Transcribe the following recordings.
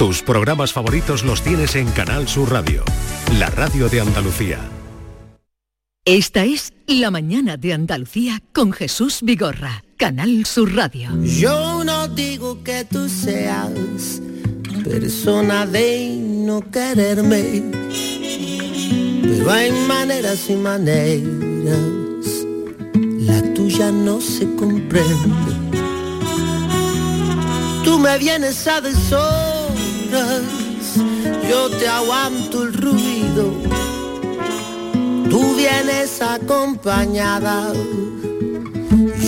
Tus programas favoritos los tienes en Canal Sur Radio, la radio de Andalucía. Esta es La mañana de Andalucía con Jesús Vigorra, Canal Sur Radio. Yo no digo que tú seas persona de no quererme, pero hay maneras y maneras, la tuya no se comprende. Tú me vienes a yo te aguanto el ruido, tú vienes acompañada,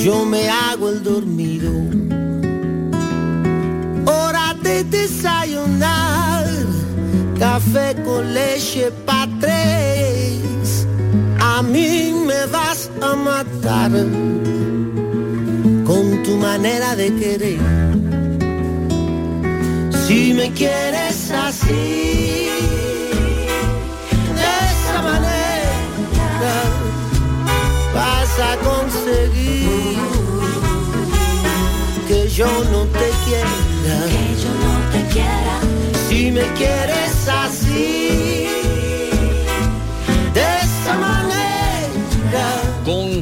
yo me hago el dormido hora de desayunar, café con leche pa' tres. A mí me vas a matar con tu manera de querer. Si me quieres así, de esa manera, vas a conseguir que yo no te quiera. Que yo no te quiera. Si me quieres así,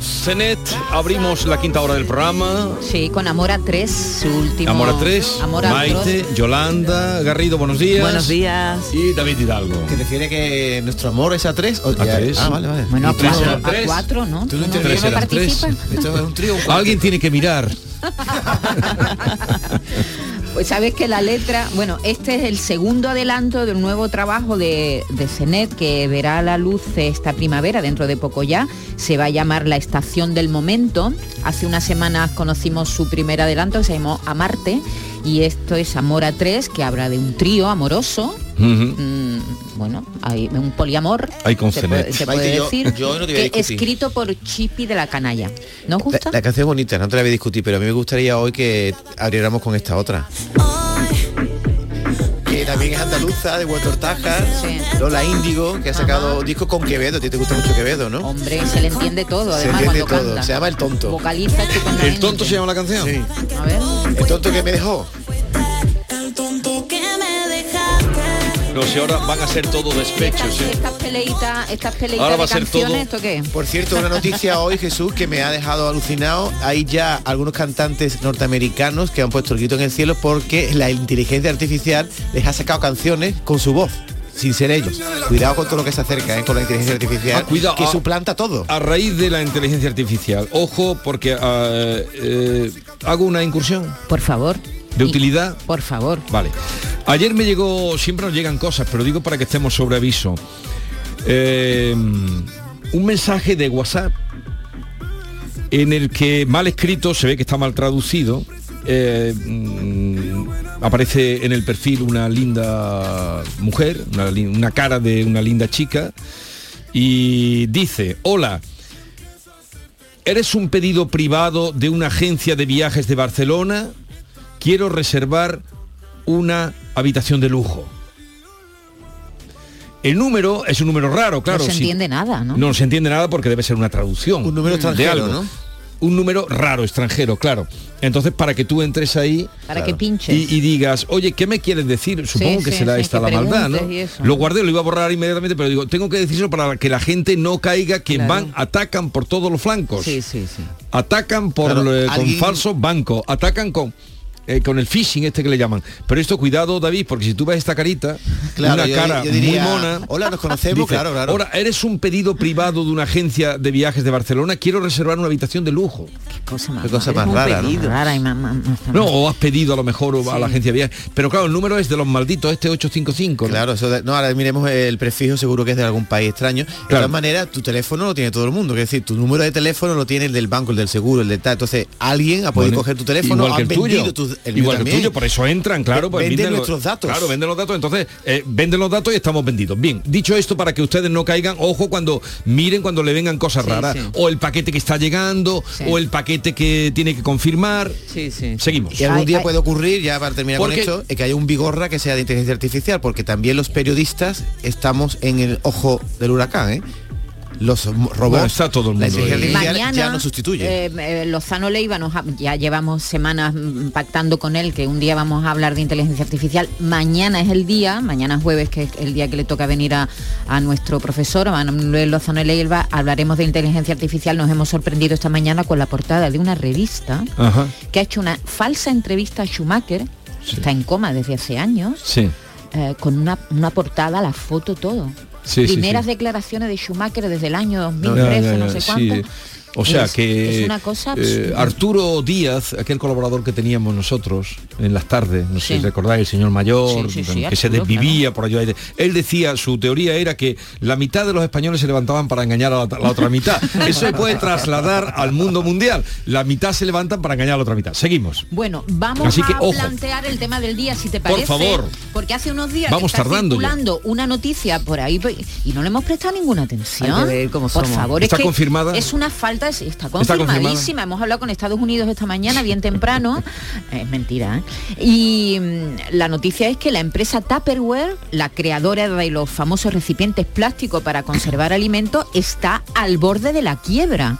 Con Cenet abrimos la quinta hora del programa. Sí, con Amor a 3, su último... Amor a tres, Amor a Maite, Yolanda, Garrido, buenos días. Buenos días. Y David Hidalgo. ¿Te refiere que nuestro amor es a tres? O A ya- tres. Ah, vale, vale. Bueno, a Y tres cuatro, eran tres. a cuatro, ¿no? Tú no ¿No- interesa, no tres. participas? Esto es un trío. Alguien tiene que mirar. Pues sabes que la letra, bueno, este es el segundo adelanto de un nuevo trabajo de, de Cenet que verá a la luz esta primavera, dentro de poco ya. Se va a llamar La Estación del Momento. Hace unas semanas conocimos su primer adelanto, se llamó Amarte. Y esto es Amor a tres, que habla de un trío amoroso. Mm, bueno, hay un poliamor. Hay con se puede, se puede yo- decir. yo no te voy a que escrito por Chipi de la Canalla. ¿No La, gusta? la canción es bonita, no te la voy a discutir, pero a mí me gustaría hoy que abriéramos con esta otra. Que también es andaluza, de Huertortaja, Sí. Lola Índigo, que ha sacado disco con Quevedo, a ti te gusta mucho Quevedo, ¿no? Hombre, se le entiende todo, Se además entiende cuando todo, canta. se llama El Tonto. Vocaliza. ¿El tonto se llama la canción? Sí. A ver. El tonto que me dejó. No sé, ahora van a ser todo despechos. Estas, ¿eh? estas peleitas, estas peleitas Ahora va de a ser canciones, todo- ¿esto qué? Por cierto, una noticia hoy, Jesús, que me ha dejado alucinado. Hay ya algunos cantantes norteamericanos que han puesto el grito en el cielo porque la inteligencia artificial les ha sacado canciones con su voz, sin ser ellos. Cuidado con todo lo que se acerca, ¿eh? con la inteligencia artificial, Ah, cuidado, que ah. suplanta todo. A raíz de la inteligencia artificial, ojo, porque ah, eh, hago una incursión Por favor. De utilidad. Por favor. Vale. Ayer me llegó, siempre nos llegan cosas, pero digo para que estemos sobre aviso. Eh, un mensaje de WhatsApp en el que mal escrito, se ve que está mal traducido, eh, aparece en el perfil una linda mujer, una cara de una linda chica, y dice, hola, ¿eres un pedido privado de una agencia de viajes de Barcelona? Quiero reservar una habitación de lujo. El número es un número raro, claro. no se entiende nada, ¿no? No se entiende nada porque debe ser una traducción. Un número de extranjero, algo. ¿no? Un número raro, extranjero, claro. Entonces, para que tú entres ahí Para Claro. que pinches. y, y digas, oye, ¿qué me quieres decir? Supongo que sí, será sí, esta que la maldad, ¿no? eso. Lo guardé, lo iba a borrar inmediatamente, pero digo, tengo que decirlo para que la gente no caiga, que Claro. van, atacan por todos los flancos. Sí, sí, sí. Atacan por Claro, eh, con alguien- falsos bancos, atacan con eh, con el phishing este que le llaman. Pero esto cuidado, David, porque si tú ves esta carita, Claro, una yo- cara yo diría, muy mona. Hola, nos conocemos, dice, claro, claro. Ahora, eres un pedido privado de una agencia de viajes de Barcelona, quiero reservar una habitación de lujo. Qué cosa más, Qué cosa rara. más rara, ¿no? Rara y más, más- más- No, o has pedido a lo mejor a la agencia de viajes. Pero claro, el número es de los malditos, este 855. ¿no? Claro, eso de- no, ahora miremos el prefijo, seguro que es de algún país extraño. De Claro. todas maneras, tu teléfono lo tiene todo el mundo, es decir, tu número de teléfono lo tiene el del banco, el del seguro, el de tal. Entonces, alguien ha podido Bueno, coger tu teléfono, tuyo, vendido tu- el mío igual que tuyo, por eso entran, claro, pues Venden venden nuestros datos. Claro, venden los datos, entonces eh, venden los datos y estamos vendidos. Bien, dicho esto para que ustedes no caigan, ojo cuando miren cuando le vengan cosas Sí, raras, sí. o el paquete que está llegando, Sí. o el paquete que tiene que confirmar. Sí, sí. Seguimos. Y algún día ay. puede ocurrir, ya para terminar Porque- con esto, es que haya un bigorra que sea de inteligencia artificial, porque también los periodistas estamos en el ojo del huracán, ¿eh? Los robots, Bueno, está todo el la mundo inteligencia ahí. artificial ya nos sustituye. eh, eh, Lozano Leiva nos ha- ya llevamos semanas mm, pactando con él que un día vamos a hablar de inteligencia artificial. Mañana es el día, mañana es jueves, que es el día que le toca venir a, a nuestro profesor, a Manuel Lozano Leiva. Hablaremos de inteligencia artificial. Nos hemos sorprendido esta mañana con la portada de una revista Ajá. que ha hecho una falsa entrevista a Schumacher, Sí. está en coma desde hace años, Sí. eh, con una, una portada, la foto, todo. Sí, Primeras sí. declaraciones de Schumacher desde el año Ya, 2013, ya, no sé cuánto. O sea Es- que es una cosa eh, absurda. Arturo Díaz, aquel colaborador que teníamos nosotros en las tardes, no sé Sí. si recordáis, el señor mayor, Sí, sí, sí, que se Arturo, desvivía por allá. Él decía, su teoría era que la mitad de los españoles se levantaban para engañar a la, la otra mitad. Eso se puede trasladar al mundo mundial. La mitad se levantan para engañar a la otra mitad. Seguimos. Bueno, vamos Así que, a ojo. plantear el tema del día, si te Por parece. favor. Porque hace unos días Vamos está tardando ya. circulando una noticia por ahí y no le hemos prestado ninguna atención. Ver por somos. favor, ¿Está es que confirmada? Es una falta, es- está confirmadísima. Hemos hablado con Estados Unidos esta mañana, bien temprano. es mentira, ¿eh? Y mm, la noticia es que la empresa Tupperware, la creadora de los famosos recipientes plásticos para conservar alimentos, está al borde de la quiebra.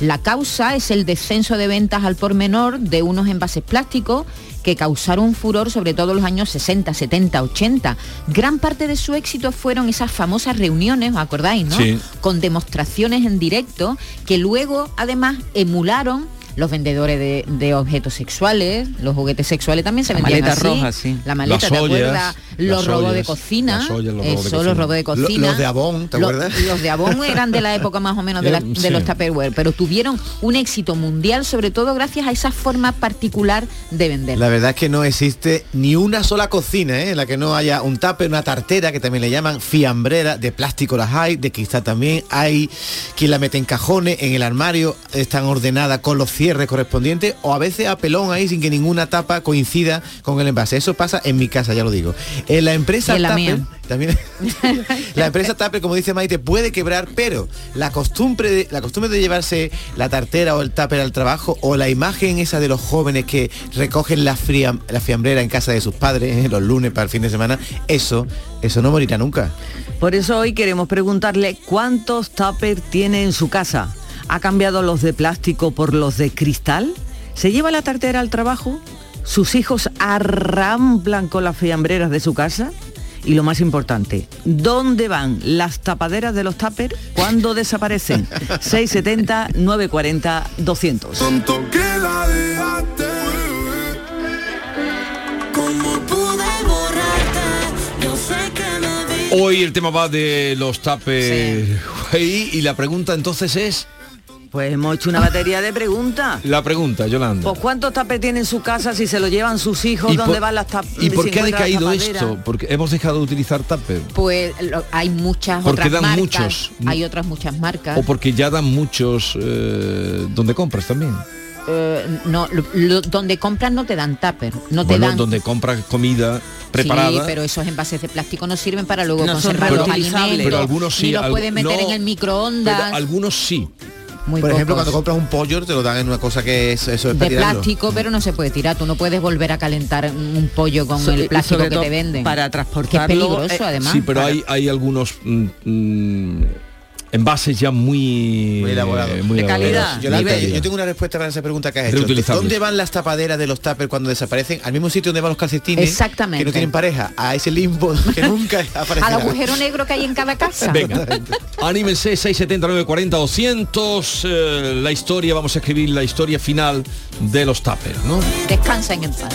La causa es el descenso de ventas al por menor de unos envases plásticos que causaron furor sobre todo los años 60, 70, 80. Gran parte de su éxito fueron esas famosas reuniones, ¿os acordáis, no? Sí. Con demostraciones en directo que luego además emularon los vendedores de, de objetos sexuales, los juguetes sexuales también se La vendían maleta así. roja, sí. La maleta, Las ¿te ollas, acuerdas? Los robos de cocina. las ollas, los robos de cocina. los robos de Lo- cocina. los de Avon, ¿te acuerdas? Los de Avon eran de la época más o menos de, la- de sí. los Tupperware, pero tuvieron un éxito mundial, sobre todo gracias a esa forma particular de vender. La verdad es que no existe ni una sola cocina ¿eh? en la que no haya un tape, una tartera, que también le llaman fiambrera, de plástico las hay, de cristal también, hay quien la mete en cajones, en el armario, están ordenadas con los cierres correspondientes, o a veces a pelón ahí sin que ninguna tapa coincida con el envase. Eso pasa en mi casa, ya lo digo. En la empresa en la mía. también la empresa Tupper, como dice Maite, puede quebrar, pero la costumbre de, la costumbre de llevarse la tartera o el tupper al trabajo o la imagen esa de los jóvenes que recogen la, fría, la fiambrera en casa de sus padres ¿eh? los lunes para el fin de semana, eso, eso no morirá nunca. Por eso hoy queremos preguntarle cuántos tupper tiene en su casa. ¿Ha cambiado los de plástico por los de cristal? ¿Se lleva la tartera al trabajo? ¿Sus hijos arramblan con las fiambreras de su casa? Y lo más importante, ¿dónde van las tapaderas de los tupper cuando desaparecen? 670 940 200. Hoy el tema va de los tapes y la pregunta entonces es Pues hemos hecho una batería de preguntas. la pregunta, Yolanda. Pues ¿cuántos tapes tienen en su casa si se lo llevan sus hijos? ¿Y ¿Dónde por- van las tap- ¿Y por qué ha decaído esto? Porque hemos dejado de utilizar tupper. Pues lo- hay muchas Porque otras dan marcas. muchos. Hay otras muchas marcas. O porque ya dan muchos eh, donde compras también. Eh, no, lo- lo- donde compras no te dan tupper, no te bueno, dan donde compras comida preparada. Sí, pero esos envases de plástico no sirven para luego No conservar los alimentos. pero algunos sí. Ni los al- puedes meter no, en el microondas. Pero algunos sí. Muy Por ejemplo, pocos. cuando compras un pollo te lo dan en una cosa que es, eso es de plástico, pero no se puede tirar. Tú no puedes volver a calentar un pollo con So- el plástico que te venden. para Que es transportarlo, peligroso, eh, además. sí, pero Para- hay, hay algunos mm, mm, envases ya muy, Muy elaborados. eh, muy De calidad. yo, yo tengo una respuesta para esa pregunta que has hecho. ¿Dónde van las tapaderas de los tuppers cuando desaparecen? Al mismo sitio donde van los calcetines Exactamente. que no tienen pareja, a ese limbo que nunca aparecerá. Al agujero negro que hay en cada casa. Venga, anímense 679 40 200 eh, la historia, vamos a escribir la historia final de los tuppers, ¿no? Descansen en paz.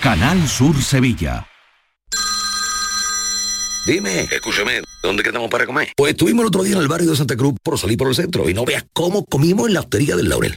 Canal Sur Sevilla. Dime, escúchame, ¿dónde quedamos para comer? Pues estuvimos el otro día en el barrio de Santa Cruz por salir por el centro y no veas cómo comimos en la hostería del Laurel.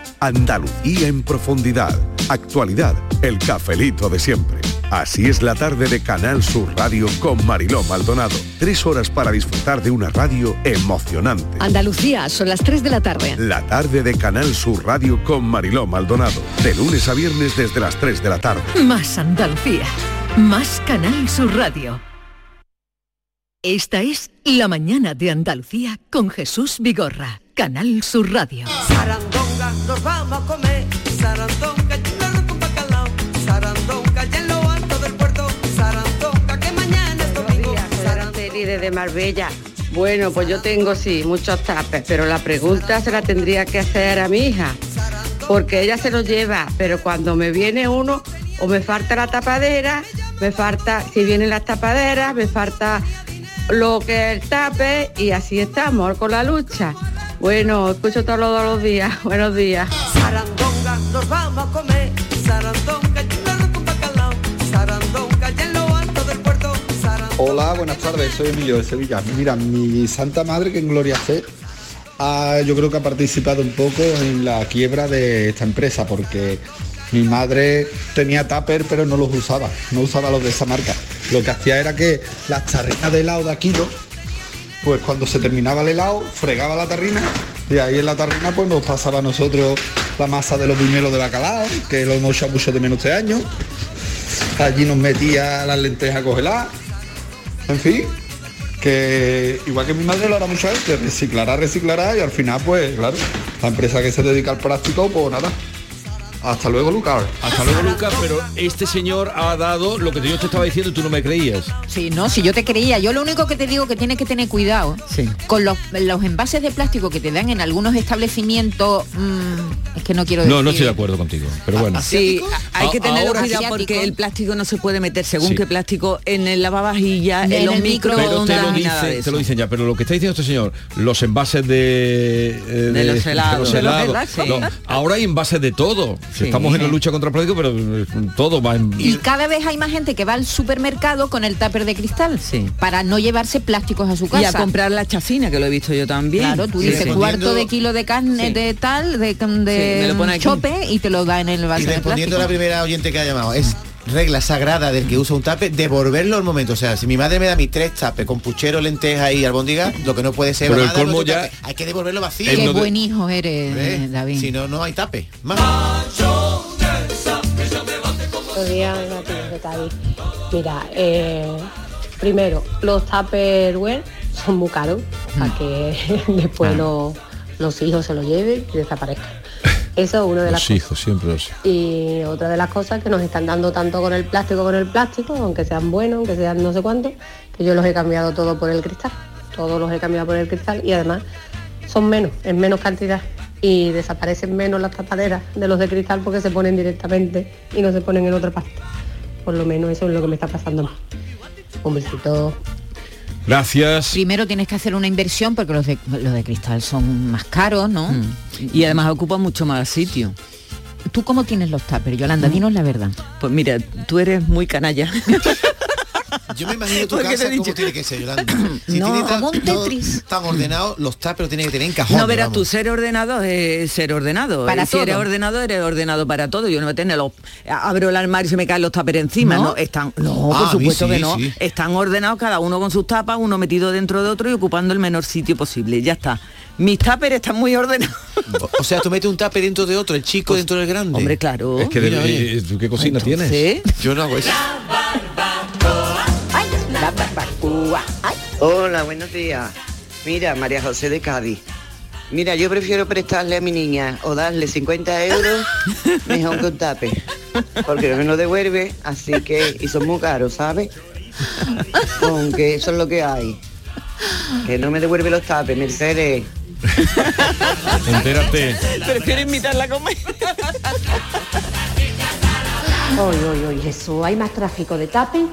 Andalucía en profundidad. Actualidad. El cafelito de siempre. Así es la tarde de Canal Sur Radio con Mariló Maldonado. Tres horas para disfrutar de una radio emocionante. Andalucía, son las 3 de la tarde. La tarde de Canal Sur Radio con Mariló Maldonado. De lunes a viernes desde las 3 de la tarde. Más Andalucía. Más Canal Sur Radio. Esta es La Mañana de Andalucía con Jesús Vigorra. Canal Sur Radio. Sarandonga, nos vamos a comer. Sarandonga, arroz con bacalao. Sarandonga, y en lo alto del puerto. Sarandonga, que mañana es domingo. Araceli desde Marbella. Bueno, pues yo tengo sí muchos tapes, pero la pregunta se la tendría que hacer a mi hija, porque ella se los lleva, pero cuando me viene uno, o me falta la tapadera, me falta, si vienen las tapaderas, me falta lo que es el tape y así estamos con la lucha. Bueno, escucho todos los, los días. Buenos días. Sarandonga, nos vamos a comer. Sarandonga, y un arroz con bacalao. Sarandonga, y en lo alto del puerto. Sarandonga. Hola, buenas tardes, soy Emilio de Sevilla. Mira, mi santa madre, que en gloria sé, yo creo que ha participado un poco en la quiebra de esta empresa, porque mi madre tenía tupper, pero no los usaba, no usaba los de esa marca. Lo que hacía era que las tarrinas de helado de Aquilo, pues cuando se terminaba el helado, fregaba la tarrina y ahí en la tarrina pues nos pasaba a nosotros la masa de los buñuelos de bacalao, que lo hemos mucho de menos este año. Allí nos metía las lentejas congeladas. En fin, que igual que mi madre lo hará mucho veces, reciclará, reciclará y al final pues claro, la empresa que se dedica al plástico pues nada. Hasta luego Lucas. Hasta luego Lucas, pero este señor ha dado lo que yo te estaba diciendo y tú no me creías. Sí, no, si yo te creía, yo lo único que te digo que tienes que tener cuidado con los, los envases de plástico que te dan en algunos establecimientos, mm, es que no quiero decir. No, no estoy de acuerdo contigo, pero bueno. Sí, hay que tener ahora- cuidado porque el plástico no se puede meter según Sí. qué plástico en el lavavajillas, en, En los el micro Pero te lo, dice, te lo dicen ya, pero lo que está diciendo este señor, los envases de, eh, De los helados. de los De los helados, helados, no, sí. ahora hay envases de todo. Sí. Estamos en la lucha contra el plástico, pero eh, todo va en... Y cada vez hay más gente que va al supermercado con el tupper de cristal para no llevarse plásticos a su casa. Y a comprar la chacina, que lo he visto yo también. Claro, tú Sí, dices sí. cuarto de kilo de carne Sí. de tal, de, chope y te lo da en el vaso Y de respondiendo a la plástico. primera oyente que ha llamado, es regla sagrada del que usa un tape, devolverlo al momento. O sea, si mi madre me da mis tres tapes con puchero, lenteja y albóndiga, lo que no puede ser... Pero el "Ah, colmo ya- tape". Hay que devolverlo vacío. Qué buen hijo eres, ¿Eh? David. Si no, no hay tape. Más. Mira, eh, primero, los Tupperware son muy caros para que después los, los hijos se los lleven y desaparezcan. Eso es una de las Los hijos, siempre los hijos. y otra de las cosas que nos están dando tanto con el plástico con el plástico, aunque sean buenos, aunque sean no sé cuánto, que yo los he cambiado todo por el cristal. Todos los he cambiado por el cristal y además son menos, en menos cantidad. y desaparecen menos las tapaderas de los de cristal porque se ponen directamente y no se ponen en otra parte. Por lo menos eso es lo que me está pasando más. Un besito. Gracias. Primero tienes que hacer una inversión porque los de, los de cristal son más caros, ¿no? Mm. Y además ocupan mucho más sitio. ¿Tú cómo tienes los tuppers, Yolanda? Dinos la verdad. Pues mira, tú eres muy canalla. Yo me imagino tu casa dicho- tiene que ser, Yolanda. Si No, tiene como un Tetris. tan ordenado, los tuppers tienen que tener en cajones. No verás vamos. tú, ser ordenado es ser ordenado. Para Eh, si eres todo. ordenado, eres ordenado para todo. Yo no voy a tener los. Abro el armario y se me caen los tuppers encima. ¿No? No, están. No, Ah, por supuesto sí, que no. sí. Están ordenados cada uno con sus tapas, uno metido dentro de otro y ocupando el menor sitio posible. Ya está. Mis tuppers están muy ordenados. O- sea, tú metes un tupper dentro de otro, el chico dentro del grande. Hombre, claro. Es que de- Mira, eh, ¿tú qué cocina tienes? Yo no hago eso. La barbacoa. Ay. Hola, buenos días. Mira, María José de Cádiz. Mira, yo prefiero prestarle a mi niña o darle 50 euros mejor que un tape. Porque no me lo devuelve, así que, y son muy caros, ¿sabes? Aunque eso es lo que hay. Que no me devuelve los tapes, Mercedes. Entérate. Prefiero invitarla a comer. Hoy, hoy, hoy, eso, hay más tráfico de tapen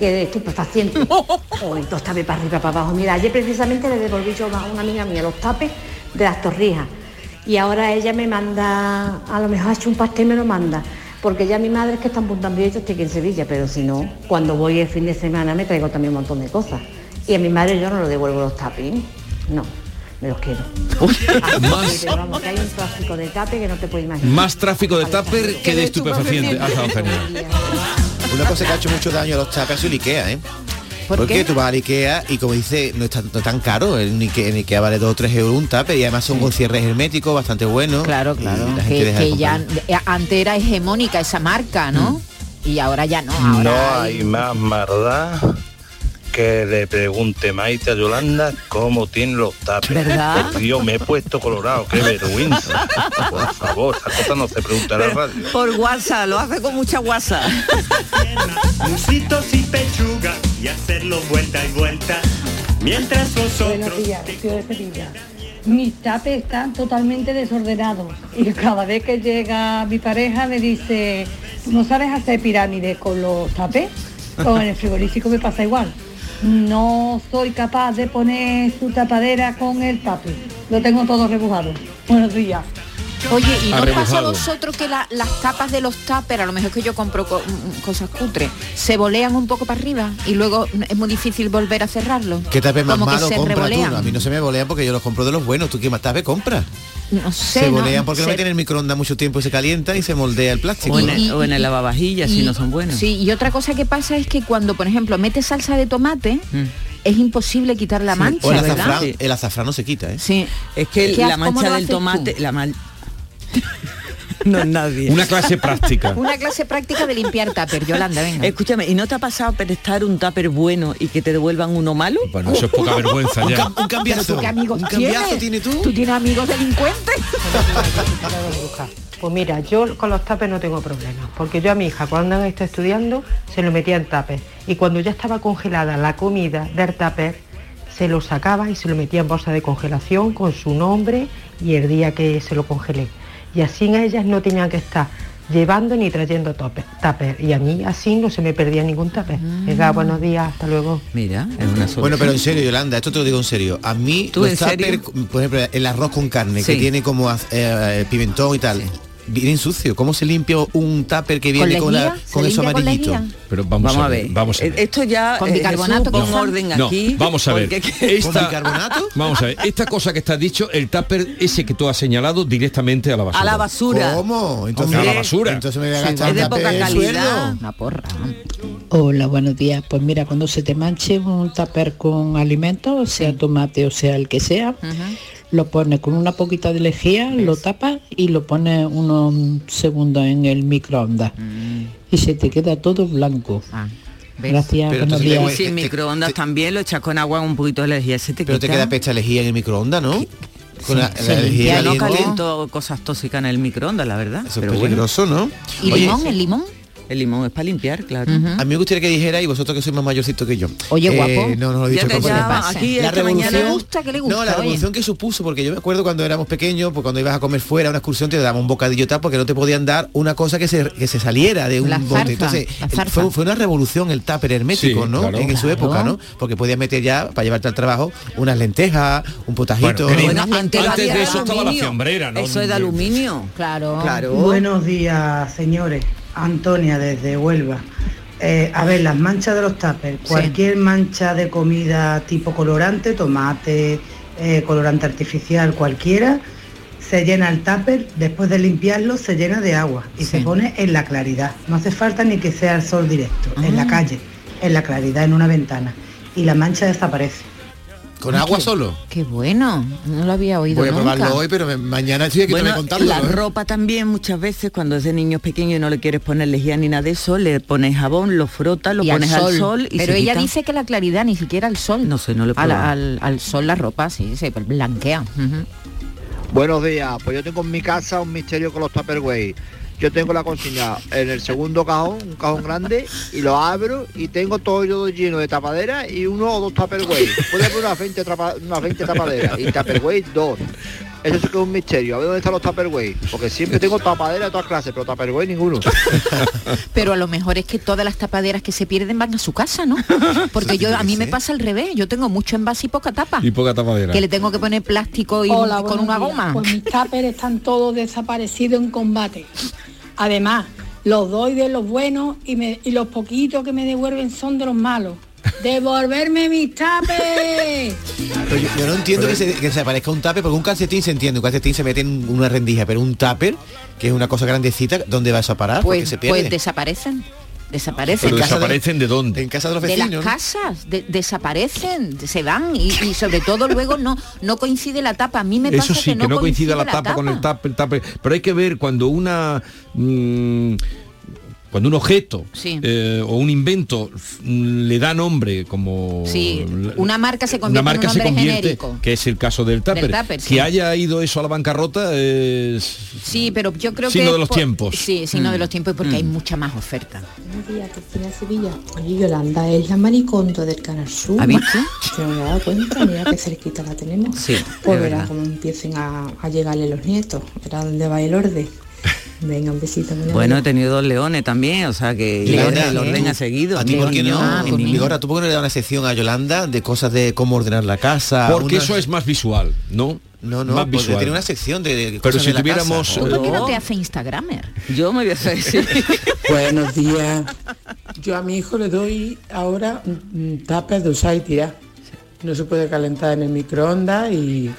que de estupefacientes. Hoy, dos tapes para arriba, para abajo. Mira, ayer precisamente le devolví yo a una amiga mía los tapes de las torrijas. Y ahora ella me manda, a lo mejor ha hecho un pastel y me lo manda. Porque ya mi madre es que está en y yo estoy aquí en Sevilla, pero si no, cuando voy el fin de semana me traigo también un montón de cosas. Y a mi madre yo no le devuelvo los tapes, no, me los quedo. Más- Pero vamos, que hay un tráfico de tape que no te puedes imaginar. Más tráfico de tupper que de estupefaciente. Una cosa que ha hecho mucho daño a los tuppers es el Ikea, ¿eh? ¿Por Porque qué? tú vas al Ikea y como dice, no es tan, no es tan caro, el Ikea, Ikea vale 2 o 3 euros un tupper y además son con cierres herméticos bastante buenos. Claro, claro. y la gente Que, deja de que ya eh, antes era hegemónica esa marca, ¿no? Y ahora ya no. Ahora No hay más maldad que le pregunte Maite a Yolanda cómo tiene los tapes. ¿Verdad? Por Dios, me he puesto colorado, qué vergüenza. Por favor, esa cosa no se pregunta en la radio. Por WhatsApp, lo hace con mucha WhatsApp. Musitos y pechuga y hacerlo vuelta y vuelta. Mientras vosotros... Buenos días, Rocío de Sevilla. Mis tapes están totalmente desordenados y cada vez que llega mi pareja me dice, "¿Tú ¿no sabes hacer pirámides con los tapes? Con el frigorífico me pasa igual. No soy capaz de poner su tapadera con el tape. Lo tengo todo rebujado. Buenos días. Oye, ¿y no os pasa a vosotros que la- las tapas de los tuppers, a lo mejor que yo compro co- mm, cosas cutres, se bolean un poco para arriba y luego es muy difícil volver a cerrarlo? ¿Qué tapes más malo se compras tú? A mí no se me volean porque yo los compro de los buenos. ¿Tú qué más tapes compras? No sé, se ¿no? volean porque no Se- meten en el microondas mucho tiempo y se calienta y se moldea el plástico. O en, el, Y- o en el lavavajillas, si y- no son buenos. Sí, y otra cosa que pasa es que cuando, por ejemplo, metes salsa de tomate, es imposible quitar la mancha, o el azafrán, el azafrán no se quita, ¿eh? Sí. Es que ¿Qué ha- la mancha del tomate, tú? la mal... no es nadie. Una clase práctica. Una clase práctica de limpiar tupper, Yolanda, venga. Escúchame, ¿y no te ha pasado prestar un tupper bueno y que te devuelvan uno malo? Bueno, eso es poca vergüenza ya. Un cambiazo. ¿Pero tú qué amigos ¿Un cambiazo tienes? tienes tú? ¿Tú tienes amigos delincuentes? Pues mira, yo con los tapes no tengo problemas, porque yo a mi hija cuando está estudiando se lo metía en tapes y cuando ya estaba congelada la comida del tupper se lo sacaba y se lo metía en bolsa de congelación con su nombre y el día que se lo congelé. Y así ellas no tenían que estar llevando ni trayendo tope- tupper y a mí así no se me perdía ningún tupper. Venga, buenos días, hasta luego. Mira, es una solución. Bueno, pero en serio, Yolanda, esto te lo digo en serio. A mí, ¿Tú los en serio? tupper, por ejemplo, el arroz con carne, que tiene como eh, pimentón y tal, viene sucio. ¿Cómo se limpia un tupper que viene con, la- con eso amarillito? Pero vamos, a ver, vamos a ver. Eh, Esto ya Con eh, bicarbonato, pon quizá. orden No, aquí. vamos a ver. porque- Esta, Vamos a ver, esta cosa que estás dicho, el tupper ese que tú has señalado directamente a la basura. A la basura. ¿Cómo? Entonces, a la basura. Entonces me voy a Sí, gastar es de poca calidad. Una porra. Hola, buenos días. Pues mira, cuando se te manche un tupper con alimentos, sea tomate o sea el que sea, lo pones con una poquita de lejía, lo tapas y lo pones unos segundos en el microondas. Y se te queda todo blanco. Gracias, Pero buenos días. en microondas también lo echas con agua un poquito de lejía, se te Pero te queda pesta lejía en el microondas, ¿no? Con la, Sí, la sí, lejía ya no caliento cosas tóxicas en el microondas, la verdad. Eso es pero bueno. peligroso, ¿no? ¿Y Oye, limón? ¿El limón? El limón es para limpiar, claro. A mí me gustaría que dijera, y vosotros que sois más mayorcitos que yo. Oye, Eh, guapo. No, no lo he dicho. Ya bueno. aquí la revolución, ¿Le gusta? ¿Qué le gusta? No, la Oye. revolución que supuso, porque yo me acuerdo cuando éramos pequeños, pues cuando ibas a comer fuera, a una excursión, te daban un bocadillo tal, porque no te podían dar una cosa que se, que se saliera de un La bote. Entonces, fue, fue una revolución el tupper hermético, Sí, ¿no? claro. En su época, ¿no? Porque podías meter ya, para llevarte al trabajo, unas lentejas, un potajito. Bueno, Bueno, antes, antes antes había de eso estaba la fiambrera, ¿no? Eso es de aluminio. Claro. Claro. Buenos días, señores. Antonia desde Huelva. Eh, a ver, las manchas de los tuppers. Cualquier mancha de comida tipo colorante, tomate, eh, colorante artificial, cualquiera, se llena el tupper, después de limpiarlo se llena de agua y se pone en la claridad. No hace falta ni que sea el sol directo, en la calle, en la claridad, en una ventana. Y la mancha desaparece. ¿Con agua solo? Qué bueno. No lo había oído Voy a nunca. probarlo hoy, pero me- mañana estoy aquí Bueno, también contándolo. la ¿eh? ropa también muchas veces cuando es de niños pequeños y no le quieres poner lejía ni nada de eso, le pones jabón, lo frotas, lo Y pones al sol, y Pero se ella quita. dice que la claridad ni siquiera al sol. No sé, no le al, al, al sol la ropa, sí, se blanquea. Buenos días, pues yo tengo en mi casa un misterio con los Tupperware. Yo tengo la consigna en el segundo cajón, un cajón grande, y lo abro y tengo todo yo lleno de tapaderas y uno o dos Tupperware. Puede haber unas 20, trapa- unas 20 tapaderas y Tupperware dos. Eso sí que es un misterio. A ver dónde están los Tupperware. Porque siempre tengo tapaderas de todas clases, pero Tupperware ninguno. Pero a lo mejor es que todas las tapaderas que se pierden van a su casa, ¿no? Porque yo a mí me pasa al revés. Yo tengo mucho envase y poca tapa. Y poca tapadera. Que le tengo que poner plástico y Hola, con una días. goma. Pues mis tuppers están todos desaparecidos en combate. Además, los doy de los buenos y, me- y los poquitos que me devuelven son de los malos. ¡Devolverme mis! Pero yo, yo no entiendo que se, que se aparezca un tupper, porque un calcetín se entiende, un calcetín se mete en una rendija, pero un tupper, que es una cosa grandecita, ¿dónde vas a parar? porque Pues, se pierde. pues desaparecen. Desaparecen. Pero desaparecen de dónde? En casa de los de vecinos. las ¿no? casas de- desaparecen se van y, y sobre todo luego no no coincide la tapa a mí me pasa Eso sí, que no, coincida la tapa, con el tapa, el tapa. Pero hay que ver cuando una mm, cuando un objeto Sí. eh, o un invento mm, le da nombre como Sí, una marca se una convierte marca en un se convierte, genérico. que es el caso del tupper. tupper, que sí. haya ido eso a la bancarrota es Sí, pero yo creo Signo que de los por- tiempos. Sí, signo Mm. de los tiempos porque Mm. hay mucha más oferta. Buenos días, Cristina Sevilla. Oye, Yolanda, es la maricondo del Canal Sur. ¿Ha visto? No me he dado cuenta, mira qué cerquita la tenemos. Sí, Pues es verá cómo empiecen a, a llegarle los nietos. Verá dónde va el orden. Venga, un besito. muy Bueno, he tenido dos leones también, o sea que Yolanda, el orden ha seguido. ¿A ti por qué no? En niño. Vigorra, ¿tú por qué no le das una sección a Yolanda de cosas de cómo ordenar la casa? porque Una- eso es más visual, ¿no? No, no, más porque visual. tiene una sección de, de Pero cosas si de la tuviéramos, casa. ¿Tú por qué no te hace Instagramer? Yo me voy a hacer sí. Buenos días. Yo a mi hijo le doy ahora un un tupper de usar y tirar. No se puede calentar en el microondas y,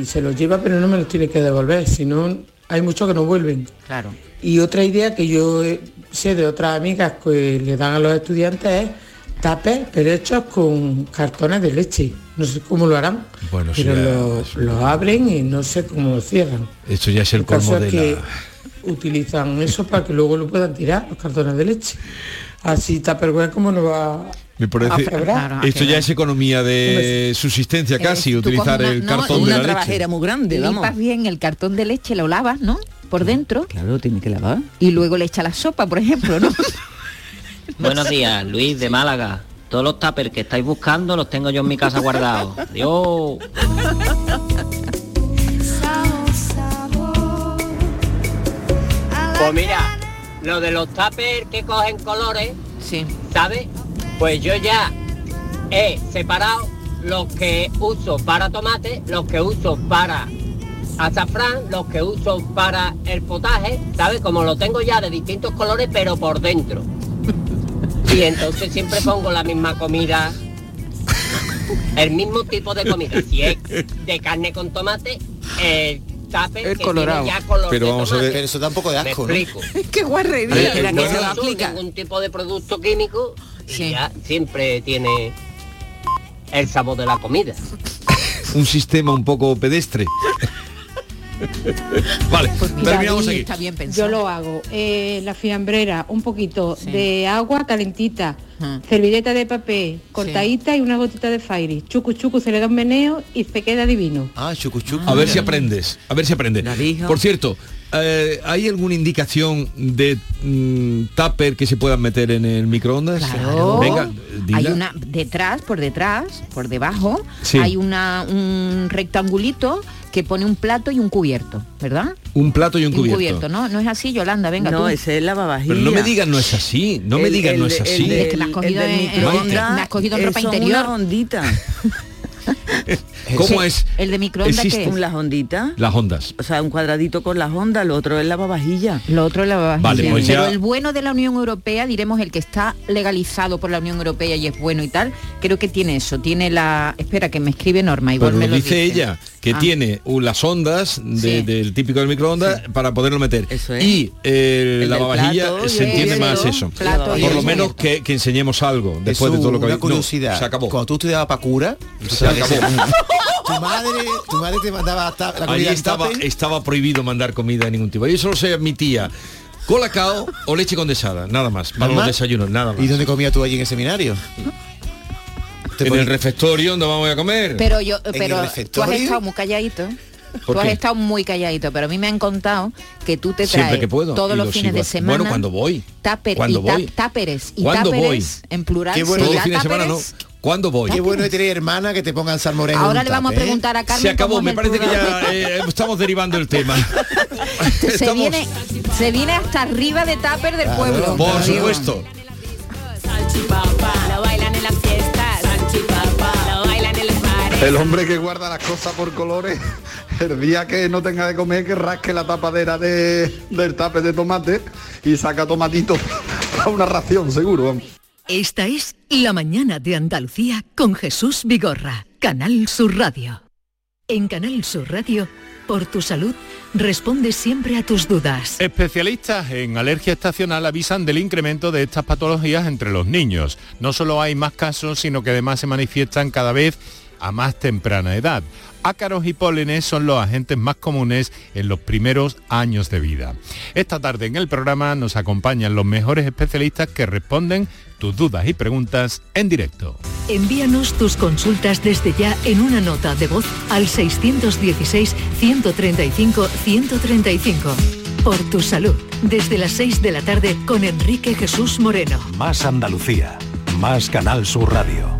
y se los lleva, pero no me los tiene que devolver. Si no, hay muchos que no vuelven. Claro. Y otra idea que yo eh, sé de otras amigas que le dan a los estudiantes es tapes, pero hechos con cartones de leche. No sé cómo lo harán, Bueno, pero sí, lo, lo abren y no sé cómo lo cierran. Esto ya es el El caso colmo es de que utilizan eso para que luego lo puedan tirar, los cartones de leche. Así Tupperware como no va Me parece, a febrar. esto ya es economía de subsistencia casi, Eh, tú utilizar una- el no, cartón de la leche. muy grande, Limpas vamos. bien el cartón de leche, lo lavas, ¿no? Por dentro. Claro, tiene que lavar. Y luego le echa la sopa, por ejemplo, ¿no? Buenos días, Luis de Málaga. Todos los tuppers que estáis buscando los tengo yo en mi casa guardados. Adiós. Pues mira, lo de los tuppers que cogen colores, sí. ¿sabes? Pues yo ya he separado los que uso para tomate, los que uso para azafrán, los que uso para el potaje, ¿sabes? Como lo tengo ya de distintos colores, pero por dentro. Y entonces siempre pongo la misma comida, el mismo tipo de comida. Si es de carne con tomate, el tupper El que colorado. tiene ya color Pero de vamos a ver, tomate. pero eso da un poco de Me asco, ¿no? explico. Qué guarrería. Oye, la que no se lo aplica. ningún tipo de producto químico y ya siempre tiene el sabor de la comida. Un sistema un poco pedestre. vale, Mira, terminamos ahí aquí. está bien pensado. Yo lo hago. Eh, la fiambrera, un poquito de agua calentita, servilleta de papel cortadita y una gotita de fairy. Chucu chucu se le da un meneo y se queda divino. Ah, chucu chucu. A ver si aprendes, a ver si aprendes. Por cierto, eh, ¿hay alguna indicación de mm, tupper que se puedan meter en el microondas? Claro. Venga, dila. hay una detrás, por detrás, por debajo, Sí. hay una un rectangulito que pone un plato y un cubierto, ¿verdad? Un plato y un Y un cubierto. cubierto, ¿no? No es así, Yolanda, venga No, tú. ese es lavavajillas. Pero no me digas no es así, no me El- digas el no es el así. del- Es que me has cogido el en- me has cogido en ropa interior. Una ondita. ¿Cómo es? El de microondas Existe. ¿qué es? Las onditas. Las ondas. O sea, un cuadradito con las ondas, lo otro es lavavajilla. Lo otro es lavavajilla. Vale, pues Pero ya- el bueno de la Unión Europea, diremos el que está legalizado por la Unión Europea y es bueno y tal, creo que tiene eso, tiene la... Espera, que me escribe Norma, igual Pero me lo lo dice ella, que Ah. tiene las ondas de- Sí. del típico del microondas para poderlo meter. Y eh, El la lavavajilla se entiende más eso. plato Por lo menos que, que enseñemos algo después de todo lo que una no, curiosidad. se acabó. Cuando tú estudiabas para cura, Se acabó. tu madre, tu madre te mandaba ta- la Allí comida en estaba, estaba prohibido mandar comida de ningún tipo. Yo solo sé mi tía. Colacao o leche condensada, nada más. Para ¿Nada los desayunos, nada más. ¿Y dónde comías tú allí en el seminario? En el refectorio donde vamos a comer. Pero yo, ¿En el pero tú has estado muy calladito. ¿Por Tú has estado muy calladito, pero a mí me han contado que tú te traes que puedo. todos los lo fines de semana. Bueno, cuando voy. Tupper Cuando y voy. táperes y ¿Cuándo voy? en plural. Qué bueno, Todos los fines de semana no. ¿Cuándo voy? Qué bueno de tener hermana que te pongan salmorejo. Ahora le vamos a ¿eh? preguntar a Carmen Se acabó, me parece que ya eh, estamos derivando el tema. se viene se viene hasta arriba de tupper del pueblo. Por supuesto. El hombre que guarda las cosas por colores, el día que no tenga de comer, que rasque la tapadera de, del tape de tomate y saca tomatito para una ración, seguro. vamos. Esta es La mañana de Andalucía con Jesús Vigorra, Canal Sur Radio. En Canal Sur Radio, por tu salud, responde siempre a tus dudas. Especialistas en alergia estacional avisan del incremento de estas patologías entre los niños. No solo hay más casos, sino que además se manifiestan cada vez a más temprana edad. Ácaros y pólenes son los agentes más comunes en los primeros años de vida. Esta tarde en el programa nos acompañan los mejores especialistas que responden tus dudas y preguntas en directo. Envíanos tus consultas desde ya en una nota de voz al 616-135-135. Por tu salud, desde las 6 de la tarde con Enrique Jesús Moreno. Más Andalucía, más Canal Sur Radio.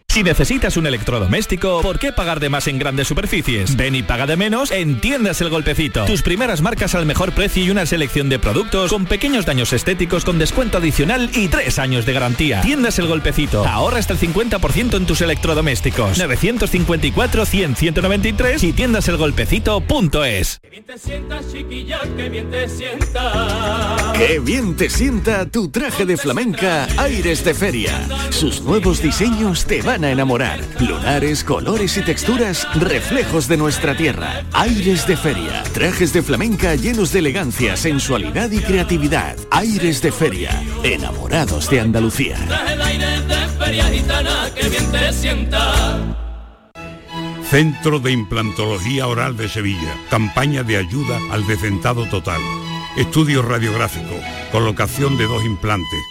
Si necesitas un electrodoméstico, ¿por qué pagar de más en grandes superficies? Ven y paga de menos en Tiendas El Golpecito. Tus primeras marcas al mejor precio y una selección de productos con pequeños daños estéticos con descuento adicional y tres años de garantía. Tiendas El Golpecito. Ahorra hasta el 50% en tus electrodomésticos. 954 100 193 y tiendaselgolpecito.es. bien te sientas, chiquilla, que bien te sientas. Qué bien te sienta tu traje de flamenca Aires de Feria. Sus nuevos diseños te van a enamorar. Lunares, colores y texturas, reflejos de nuestra tierra. Aires de Feria. Trajes de flamenca llenos de elegancia, sensualidad y creatividad. Aires de Feria. Enamorados de Andalucía. Centro de Implantología Oral de Sevilla. Campaña de ayuda al decentado total. Estudio radiográfico, colocación de dos implantes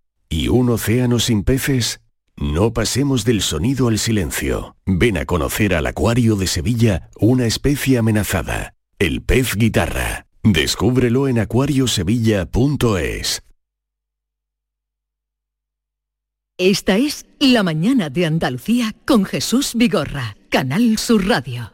¿Y un océano sin peces? No pasemos del sonido al silencio. Ven a conocer al Acuario de Sevilla, una especie amenazada, el pez guitarra. Descúbrelo en acuariosevilla.es. Esta es La mañana de Andalucía con Jesús Vigorra, Canal Sur Radio.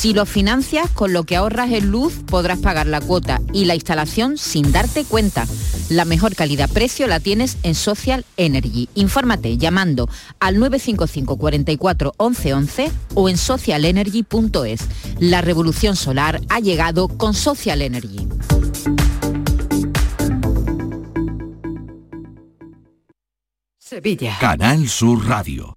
Si lo financias, con lo que ahorras en luz podrás pagar la cuota y la instalación sin darte cuenta. La mejor calidad-precio la tienes en Social Energy. Infórmate llamando al 955 44 11 11 o en socialenergy.es. La revolución solar ha llegado con Social Energy. Sevilla. Canal Sur Radio.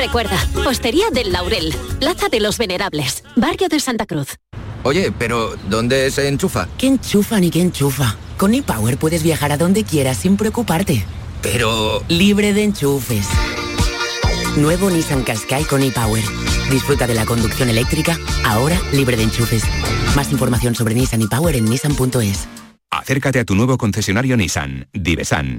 Recuerda, Hostería del Laurel, Plaza de los Venerables, Barrio de Santa Cruz. Oye, pero ¿dónde se enchufa? ¿Qué enchufa ni qué enchufa? Con ePower puedes viajar a donde quieras sin preocuparte. Pero... Libre de enchufes. Nuevo Nissan Qashqai con ePower. Disfruta de la conducción eléctrica, ahora libre de enchufes. Más información sobre Nissan ePower en nissan.es. Acércate a tu nuevo concesionario Nissan, Divesan.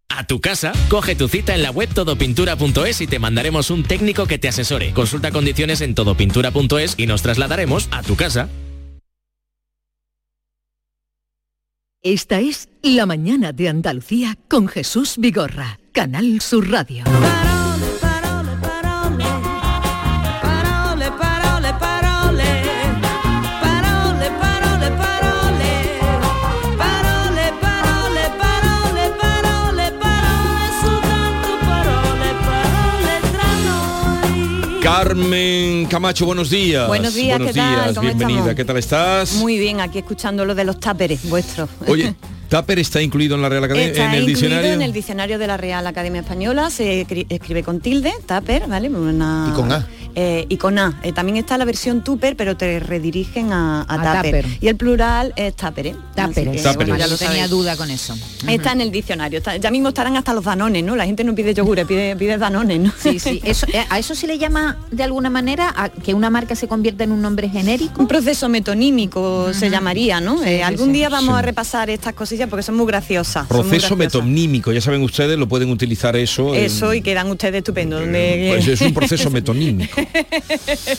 A tu casa, coge tu cita en la web todopintura.es y te mandaremos un técnico que te asesore. Consulta condiciones en todopintura.es y nos trasladaremos a tu casa. Esta es La mañana de Andalucía con Jesús Vigorra, Canal Sur Radio. Carmen Camacho, buenos días. Buenos días, buenos ¿qué tal? días, ¿Cómo bienvenida. estamos? ¿Qué tal estás? Muy bien, aquí escuchando lo de los táperes vuestros. Oye, ¿Tupper está incluido en la Real Academia? Está ¿En el incluido diccionario? en el diccionario de la Real Academia Española, se cri- escribe con tilde, tupper, ¿vale? Una- Y con A. Eh, y con A. Eh, también está la versión tupper, pero te redirigen a, a, A tupper. tupper. Y el plural es tapere. Así que, Bueno, ya lo no tenía duda con eso. Está en el diccionario. está- ya mismo estarán hasta los danones, ¿no? La gente no pide yogures, pide, pide danones, ¿no? Sí, sí. Eso, eh, ¿A eso se le llama de alguna manera a que una marca se convierta en un nombre genérico? Un proceso metonímico se llamaría, ¿no? Eh, sí, algún sí. día vamos Sí. a repasar estas cosillas porque son muy graciosas. son muy Proceso graciosas. metonímico, ya saben ustedes, lo pueden utilizar eso. en- Eso y quedan ustedes estupendos. donde- Pues es un proceso metonímico.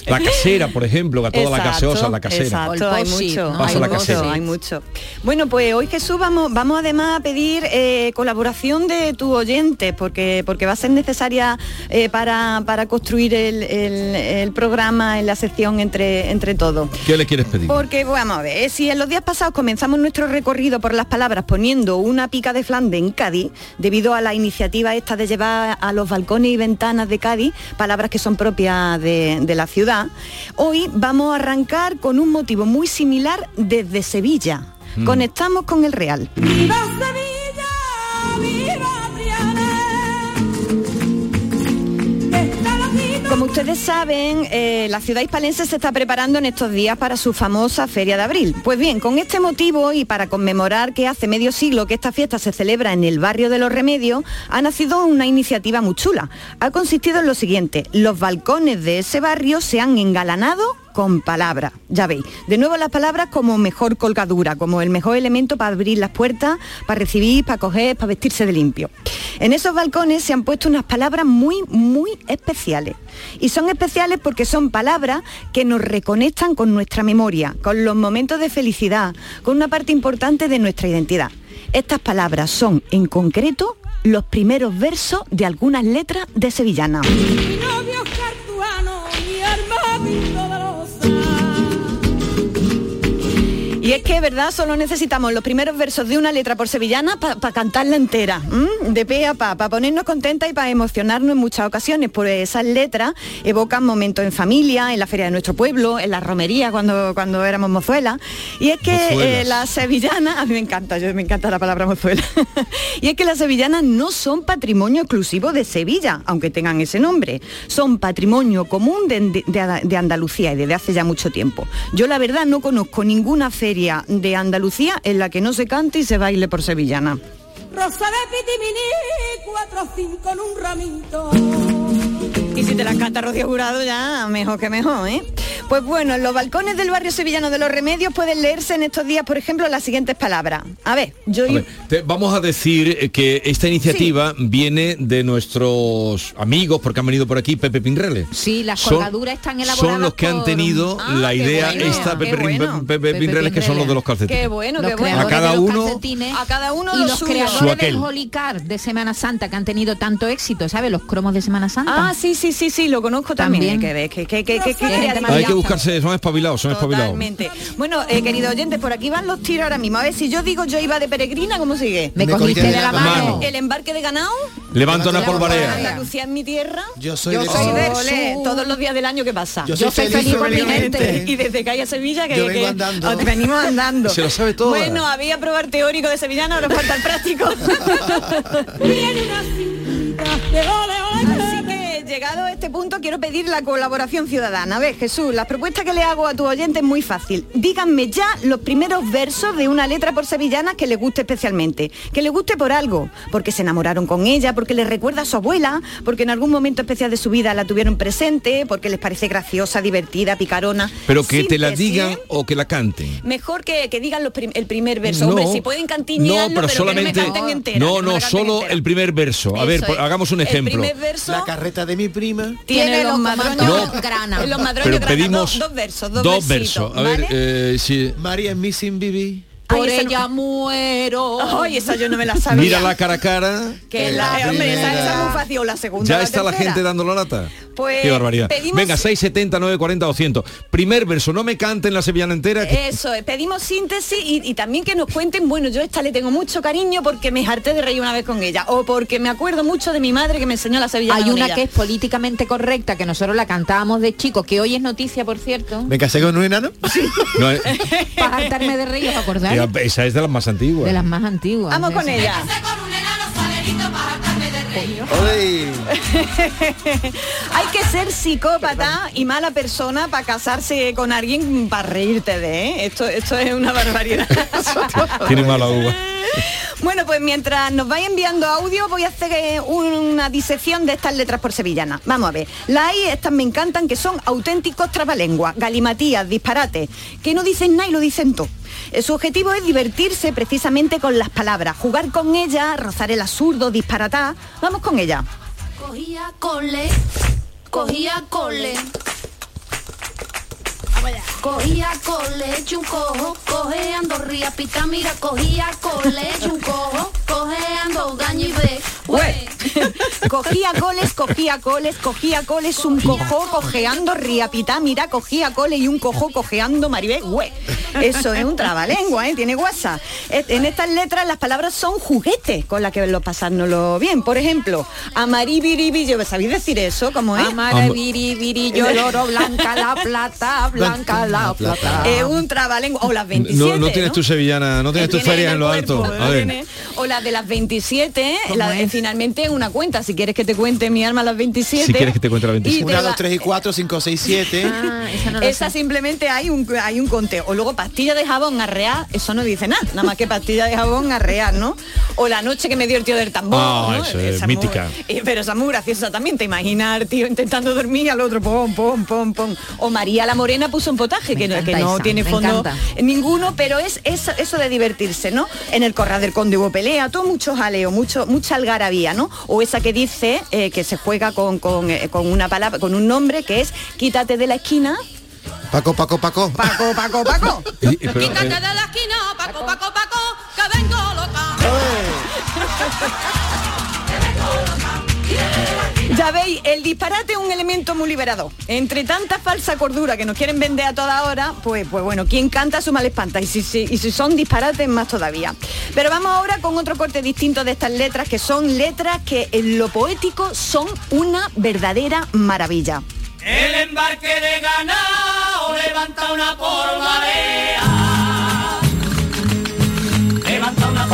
La casera, por ejemplo, a toda la gaseosa, la casera. Exacto, hay mucho, Pasa hay la mucho, casera. hay mucho. Bueno, pues hoy Jesús vamos, vamos además a pedir eh, colaboración de tu oyente, porque, porque va a ser necesaria eh, para, para construir el, el- el programa en la sección entre, entre todos. ¿Qué le quieres pedir? Porque vamos a ver, eh, si en los días pasados comenzamos nuestro recorrido por las palabras poniendo una pica de Flandes en Cádiz, debido a la iniciativa esta de llevar a los balcones y ventanas de Cádiz palabras que son propias de, de la ciudad, hoy vamos a arrancar con un motivo muy similar desde Sevilla. Mm. Conectamos con el Real. Viva Sevilla, Como ustedes saben, eh, la ciudad hispalense se está preparando en estos días para su famosa Feria de Abril. Pues bien, con este motivo y para conmemorar que hace medio siglo que esta fiesta se celebra en el barrio de los Remedios, ha nacido una iniciativa muy chula. Ha consistido en lo siguiente, los balcones de ese barrio se han engalanado con palabras, ya veis. De nuevo las palabras como mejor colgadura, como el mejor elemento para abrir las puertas, para recibir, para coger, para vestirse de limpio. En esos balcones se han puesto unas palabras muy, muy especiales. Y son especiales porque son palabras que nos reconectan con nuestra memoria, con los momentos de felicidad, con una parte importante de nuestra identidad. Estas palabras son, en concreto, los primeros versos de algunas letras de Sevillana. Y es que, ¿verdad? Solo necesitamos los primeros versos de una letra por sevillana para cantarla entera, ¿m? de pe a pa, para ponernos contentas y para emocionarnos en muchas ocasiones, porque esas letras evocan momentos en familia, en la feria de nuestro pueblo, en la romería cuando, cuando éramos mozuelas. Y es que eh, las sevillanas, a mí me encanta, yo me encanta la palabra mozuela. y es que las sevillanas no son patrimonio exclusivo de Sevilla, aunque tengan ese nombre. Son patrimonio común de, de- de Andalucía y desde hace ya mucho tiempo. Yo la verdad no conozco ninguna feria de Andalucía en la que no se cante y se baile por sevillana. Rosa de pitimini, cuatro cinco en un ramito. Y si te las canta Rocío Jurado ya mejor que mejor, ¿eh? Pues bueno, en los balcones del barrio sevillano de los Remedios pueden leerse en estos días, por ejemplo, las siguientes palabras. A ver, yo... A ver, te- vamos a decir que esta iniciativa viene de nuestros amigos, porque han venido por aquí, Pepe Pinrele. Sí, las Son- colgaduras están elaboradas Son los que han tenido Ah, la idea bueno, esta, Pepe, bueno. Pepe Pinreles, que son los de los calcetines. Qué bueno, Los qué bueno. A cada de los uno- calcetines A cada uno y lo los suyo. creadores del aquel. Holy Card de Semana Santa que han tenido tanto éxito, ¿sabes? Los cromos de Semana Santa. Ah, sí, sí, sí, sí, lo conozco también. También. Que ves, que, que, que, que- que Hay que buscarse, son espabilados, son espabilados. Totalmente. Bueno, eh, querido oyente, por aquí van los tiros ahora mismo. A ver, si yo digo yo iba de peregrina, ¿cómo sigue? Me Me cogiste cogiste de la mano. El embarque de ganado. Levanta una polvarea. Andalucía es mi tierra. Yo soy Yo del sur. todos los días del año que pasa. Yo soy Yo soy feliz feliz por mi gente. Y desde que hay a Sevilla que, Yo vengo que- andando. os venimos andando. Se lo sabe toda. Bueno, había probar teórico de sevillano, ahora falta el práctico. Así que llegado a este punto quiero pedir la colaboración ciudadana. A ver, Jesús, la propuesta que le hago a tu oyente es muy fácil. Díganme ya los primeros versos de una letra por sevillana que le guste especialmente. Que le guste por algo, porque se enamoraron con ella, porque les recuerda a su abuela, porque en algún momento especial de su vida la tuvieron presente, porque les parece graciosa, divertida, picarona. Pero que te la digan o que la canten. Mejor que, que digan los prim- el primer verso. No, Hombre, si pueden cantinearlo, no, pero, pero, solamente que no me canten entera. no, me no, canten solo entera. el primer verso. A ver, Eso es. hagamos un El ejemplo. primer verso La carreta de mi prima. tiene los madroños No. grana. Los madroños Pero grana, pedimos dos, dos versos, dos, dos versitos, versos. A ver, ¿vale? eh, si María es Missing Bibi. Por Ay, esa no- ella muero. Ay, esa yo no me la sabía. mira la cara a cara. Que la, La hombre, esa, esa es muy fácil, o la segunda. Ya la está la gente dando la lata. Pues Qué barbaridad. pedimos- Venga, 670, 940, 200. Primer verso, no me canten la sevillana entera. que- Eso, es, pedimos síntesis y, y también que nos cuenten, bueno, yo esta le tengo mucho cariño porque me harté de reír una vez con ella, o porque me acuerdo mucho de mi madre que me enseñó la sevillana Hay una ella. que es políticamente correcta, que nosotros la cantábamos de chicos, que hoy es noticia, por cierto. ¿Me casé con un enano? No, eh, Para hartarme de reír, ¿os acordáis? Esa es de las más antiguas. De las más antiguas. Vamos con esa. ella. Hay que ser psicópata y mala persona para casarse con alguien para reírte de, ¿eh? Esto, esto es una barbaridad. Tiene mala uva. Bueno, pues mientras nos vais enviando audio voy a hacer eh, una disección de estas letras por sevillana. Vamos a ver. Las hay, estas me encantan, que son auténticos trabalenguas, galimatías, disparates, que no dicen nada y lo dicen todo. Su objetivo es divertirse precisamente con las palabras, jugar con ellas, rozar el absurdo, disparatar. Vamos con ella. Cogía cole, cogía cole. Cogía cole, chuncojo, cojeando ría pita, mira, cogía cole, chuncojo, cojeando gaña y ve. Cogía coles, cogía coles, cogía coles, un cojo cojeando riapitá, mira, cogía coles y un cojo cojeando maribé, güey. Eso es un trabalengua, ¿eh? Tiene guasa. En estas letras las palabras son juguetes con las que lo pasárnoslo bien. Por ejemplo, amaribiribillo, ¿sabéis decir eso? ¿Cómo es? Amara, viri, virillo, el oro, blanca la plata, blanca la plata. Es un trabalengua. O las 27, No, no tienes tu sevillana, no tienes tus Tiene ferias en lo alto. A ver. O la de las 27, ¿Cómo la de es? finalmente una cuenta. Si quieres que te cuente mi alma las 27. Si quieres que te cuente la Y 27. te 1, va- 2, 3 y 4, 5, 6, 7. Ah, esa no simplemente hay un, hay un conteo. O luego pastilla de jabón arrear, eso no dice nada, nada más que pastilla de jabón arrear, ¿no? O la noche que me dio el tío del tambor. Ah, ¿no? eso es Esa muy- mítica. eh, pero esa es muy graciosa también, te imaginas tío intentando dormir y al otro pom, pom, pom, pom. O María la Morena puso un potaje, que, no- que encanta no esa, tiene fondo encanta. ninguno, pero es, es eso de divertirse, ¿no? En el corral del conde hubo pelea, todo mucho jaleo, mucho, mucha algarabía, ¿no? O esa que dice eh, que se juega con, con, eh, con una palabra, con un nombre que es quítate de la esquina, Paco, Paco, Paco. Paco, Paco, Paco. Y- pero, eh, Quítate de la esquina, Paco, Paco, Paco, que vengo loca. Ya veis, el disparate es un elemento muy liberador. Entre tanta falsa cordura que nos quieren vender a toda hora, pues, pues bueno, quien canta su mal espanta. Y si, son disparates, más todavía. Pero vamos ahora con otro corte distinto de estas letras, que son letras que en lo poético son una verdadera maravilla. El embarque de ganado levanta una polvareda.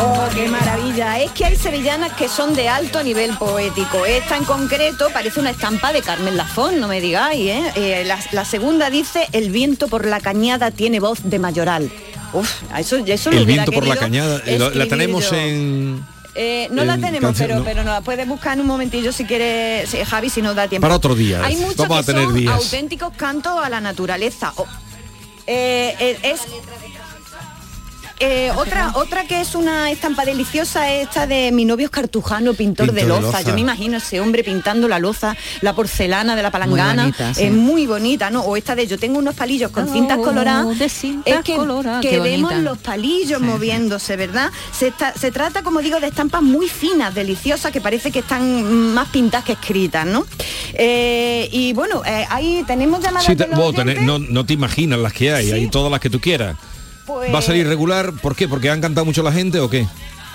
Oh, qué maravilla. Es que hay sevillanas que son de alto nivel poético. Esta en concreto parece una estampa de Carmen Lafón, no me digáis, ¿eh? Eh, la, la segunda dice, el viento por la cañada tiene voz de mayoral. Uf, eso, eso lo el viento por la cañada. lo- La tenemos en. Eh, no la en tenemos, canción, pero, no. pero nos la puedes buscar en un momentillo si quieres, Javi, si nos da tiempo. Para otro día. Hay muchos Vamos a que tener son días. auténticos cantos a la naturaleza. O- eh, eh, es eh, otra, otra que es una estampa deliciosa es esta de mi novio es cartujano, pintor, Pintor de, de loza. Yo me imagino ese hombre pintando la loza, la porcelana de la palangana. bonita, sí. Es muy bonita, ¿no? O esta de yo tengo unos palillos con cintas Oh, coloradas. de cintas es que, coloradas, que vemos los palillos moviéndose, ¿verdad? Se, está- se trata, como digo, de estampas muy finas, deliciosas, que parece que están más pintadas que escritas, ¿no? Eh, y bueno, eh, ahí tenemos llamadas Sí, de los tenés- no, no te imaginas las que hay, hay todas las que tú quieras. Pues- ¿Va a salir regular? ¿Por qué? ¿Porque han cantado mucho la gente o qué?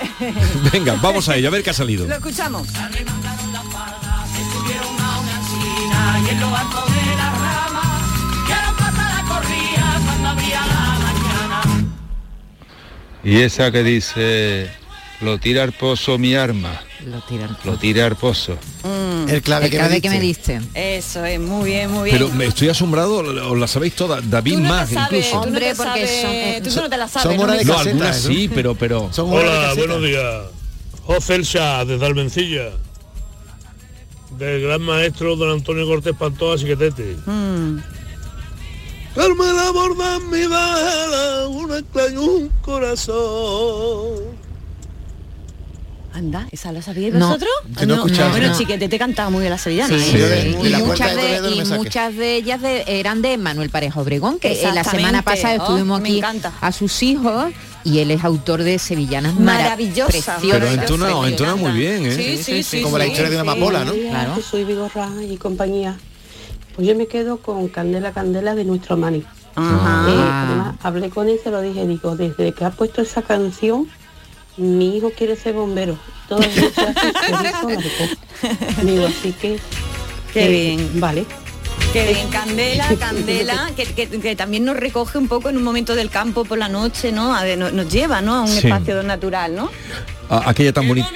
Venga, vamos a ello, a ver qué ha salido. Lo escuchamos. y en lo alto de la rama. Quiero pasar la corrida cuando abría la mañana. Y esa que dice, lo tira al pozo mi arma, Lo tiran. lo tira al pozo. El clave, El que, clave me que me diste. Eso es, muy bien, muy bien. Pero me estoy asombrado, os la sabéis todas, David no más sabes, incluso. no Hombre, te porque sabes, son- eh, tú no te la sabes. son ¿no? horas de No, caseta, algunas ¿no? sí, pero pero Son Hola, buenos días. José El Shah, desde Almencilla. Del gran maestro don Antonio Cortés Pantoja Siquetete. Mm. Carmela borda mi vela, una extraña un corazón. Anda, ¿esa la sabíais No, vosotros? que no he escuchado, Bueno, no. chiquete te cantaba muy bien la sevillana. Sí, ¿eh? Y, muchas de no y muchas ellas de- eran de Manuel Pareja Obregón, que la semana pasada Oh, estuvimos me aquí encanta. a sus hijos y él es autor de sevillanas mara- Maravillosa, preciosas. Pero maravillosa. entona, entona muy bien, ¿eh? Sí, sí, sí. Como la sí, historia de una sí. amapola, ¿no? Claro. soy Vigorra y compañía. Pues yo me quedo con Candela Candela de nuestro Mani. Ajá. Eh, además, hablé con él y se lo dije, digo, desde que ha puesto esa canción, mi hijo quiere ser bombero. Todo hace largo. Digo, así que... Qué eh, bien. Vale. Qué bien, Candela, Candela, que, que- que también nos recoge un poco en un momento del campo por la noche, ¿no? A ver, nos, nos lleva, ¿no? A un Sí. espacio natural, ¿no? A- aquella tan bonita,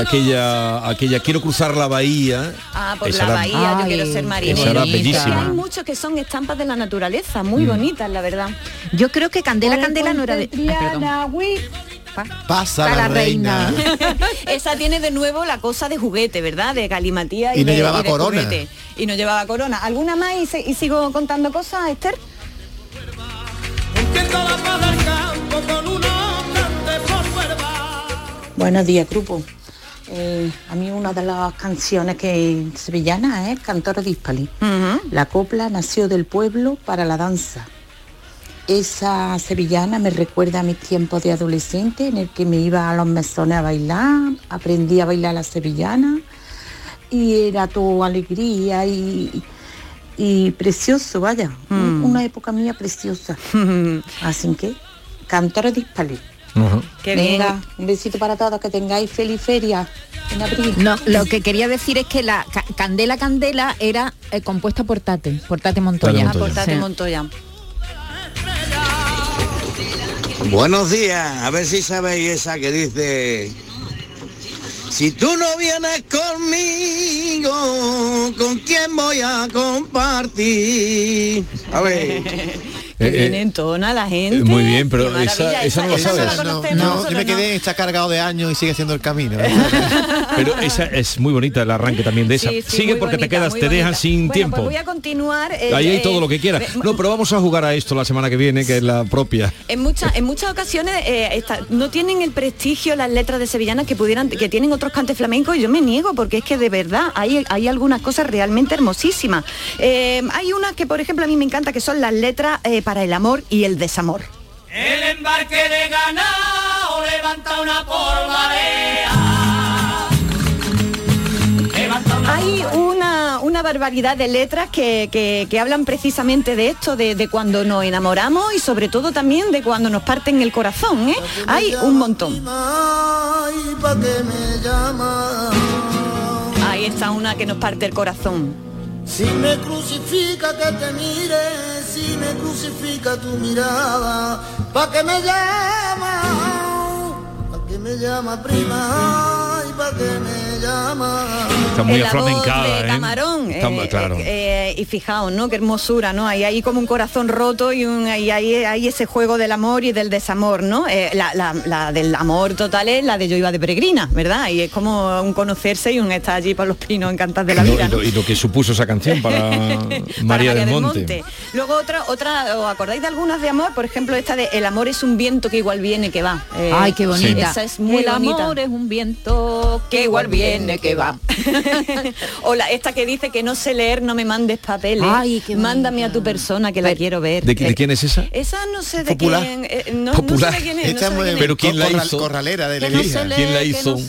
aquella, aquella quiero cruzar la bahía. Ah, por Esa la era- bahía, yo Ay, quiero ser qué marinero. Esa era Es que bellísima. hay muchos que son estampas de la naturaleza, muy Mm. bonitas, la verdad. Yo creo que Candela Candela no era de... Ay, Pasa la reina. Esa tiene de nuevo la cosa de juguete, ¿verdad? De galimatía y, Y no de, llevaba y de corona. juguete. Y no llevaba corona. ¿Alguna más y, se- y sigo contando cosas, Esther? Buenos días, grupo. Eh, a mí una de las canciones que sevillana es Cantor Dispali. La copla nació del pueblo para la danza. Esa sevillana me recuerda a mis tiempos de adolescente en el que me iba a los mesones a bailar, aprendí a bailar la sevillana y era todo alegría y, y precioso, vaya. Mm. Una época mía preciosa. Así que, Cantor Dispali. Ajá. Qué Venga, bien. un besito para todos, que tengáis feliz feria en abril. No, lo que quería decir es que la ca- Candela Candela era eh, compuesta por Tate, por Tate Montoya. Tate Ah, por Tate Sí. Montoya. Buenos días, a ver si sabéis esa que dice, si tú no vienes conmigo, ¿con quién voy a compartir? A ver. Eh, viene eh, en tona la gente. Muy bien, pero esa, no la esa no la sabes. No, yo me no. quedé, está cargado de años y sigue haciendo el camino. Pero esa es muy bonita el arranque también de esa. Sí, sí, Sigue porque te quedas, te dejan sin Bueno, tiempo. Pues voy a continuar. eh, Ahí hay eh, todo lo que quieras. No, pero vamos a jugar a esto la semana que viene, que es la propia. En muchas, en muchas ocasiones eh, no tienen el prestigio las letras de sevillanas que pudieran, que tienen otros cantes flamencos y yo me niego porque es que de verdad hay, hay algunas cosas realmente hermosísimas. Eh, hay unas que por ejemplo a mí me encanta que son las letras eh, para el amor y el desamor. El embarque de ganado levanta una polvareda. Levanta una Hay una, una barbaridad de letras que, que- que hablan precisamente de esto, de, de cuando nos enamoramos y sobre todo también de cuando nos parten el corazón. ¿eh? Hay un montón. Ahí está una que nos parte el corazón. Si me crucifica que te mire, si me crucifica tu mirada, pa' que me llama, pa' que me llama prima, y pa' que me. Está muy aflamencada, de ¿eh? Camarón. Está- eh, claro. eh, y fijaos, ¿no? Qué hermosura, ¿no? Hay ahí como un corazón roto y, un, y hay, hay ese juego del amor y del desamor, ¿no? Eh, la, la- la del amor total es la de yo iba de peregrina, ¿verdad? Y es como un conocerse y un estar allí por los pinos encantados de la Y lo- vida. y, lo, y lo que supuso esa canción para María, del Monte. Luego otra, otra, ¿os acordáis de algunas de amor? Por ejemplo, esta de El amor es un viento que igual viene que va. Eh, Ay, qué bonita. Esa es muy El bonita. amor es un viento que igual viene que va. o la, esta que dice que no sé leer, no me mandes papeles. Ay, qué Mándame a tu persona que la quiero ver. ¿De, de quién es esa? Esa no sé de Popular. quién. eh, no, no Popular. sé de quién es. no sé de quién muy- Pero ¿quién la hizo? Corralera de la no iglesia. se lee, ¿Quién la que hizo? no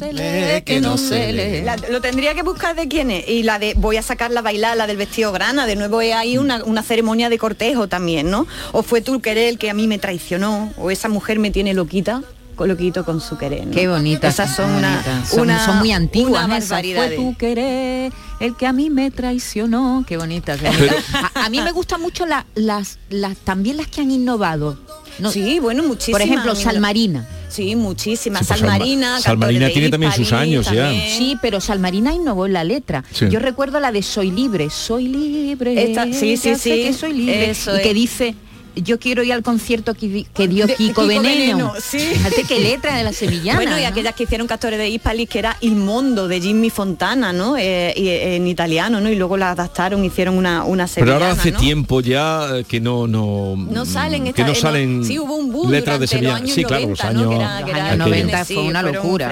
que no. La- lo tendría que buscar de quién es. Y la de voy a sacarla a bailar, la del vestido grana, de nuevo es ahí una, una ceremonia de cortejo también, ¿no? O fue tu querer el que a mí me traicionó, o esa mujer me tiene loquita, loquito con su querer. ¿no? Qué bonita. Esas son una, Son, una- son muy antiguas. una barbaridad. Fue tu querer el que a mí me traicionó. Qué bonita. qué bonita. a, a mí me gustan mucho la- las, las también las que han innovado. No, Sí, bueno, muchísimas. Por ejemplo, Salmarina. Sí, muchísimas. Sí, pues Salmarina, Salma- Salmarina tiene también sus años ya. también. Sí, pero Salmarina innovó en la letra. Sí. Yo recuerdo la de Soy libre, soy libre. Esta- sí, sí, ya sí, que soy libre. eso y que dice yo quiero ir al concierto que, que dio De- Kiko, Kiko Veneno. Veneno, sí. Fíjate qué letra de la sevillana. Bueno, y ¿no? aquellas que hicieron Castores de Hispalis, que era Il Mondo de Jimmy Fontana, ¿no? Eh, eh, en italiano, ¿no? Y luego la adaptaron, hicieron una, una Pero sevillana, ahora hace ¿no? tiempo ya eh, que no no No salen que no no, salen sí, hubo un boom letras de durante Sevilla. los años sí, claro, 90, los ¿no? años, Que era- que Los era años un 90 frenesí, fue una locura.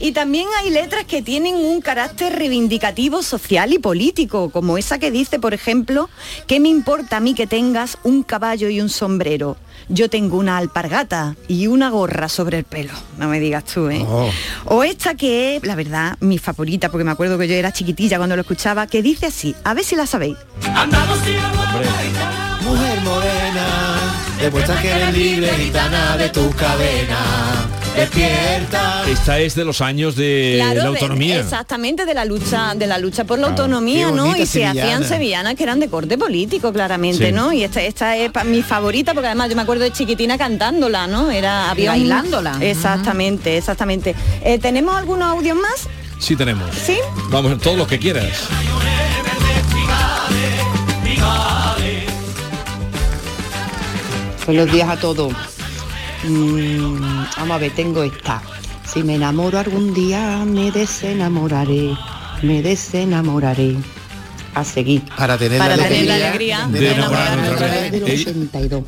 Y también hay letras que tienen un carácter reivindicativo social y político, como esa que dice, por ejemplo, ¿qué me importa a mí que tengas un caballo y un sombrero? Yo tengo una alpargata y una gorra sobre el pelo. No me digas tú, ¿eh? Oh. O esta que es, la verdad, mi favorita, porque me acuerdo que yo era chiquitilla cuando lo escuchaba, que dice así, a ver si la sabéis. Mujer morena, demuestra que eres libre, gitana de tus cadenas. Despierta. Esta es de los años de Claro, la de- autonomía. exactamente de la lucha de la lucha por la Claro. autonomía, ¿no? Y se hacían sevillana. sevillanas que eran de corte político, claramente, Sí. ¿no? Y esta, esta es pa- mi favorita porque además yo me acuerdo de chiquitina cantándola, ¿no? Era había un- bailándola. Exactamente, exactamente. Eh, ¿Tenemos algunos audios más? Sí tenemos. ¿Sí? Vamos, todos los que quieras. Buenos días a todos. Mm, vamos a ver, tengo esta. Si me enamoro algún día, me desenamoraré, me desenamoraré. A seguir. Para tener Para la tener la alegría alegría de enamorarme otra vez. Del Ey. 82.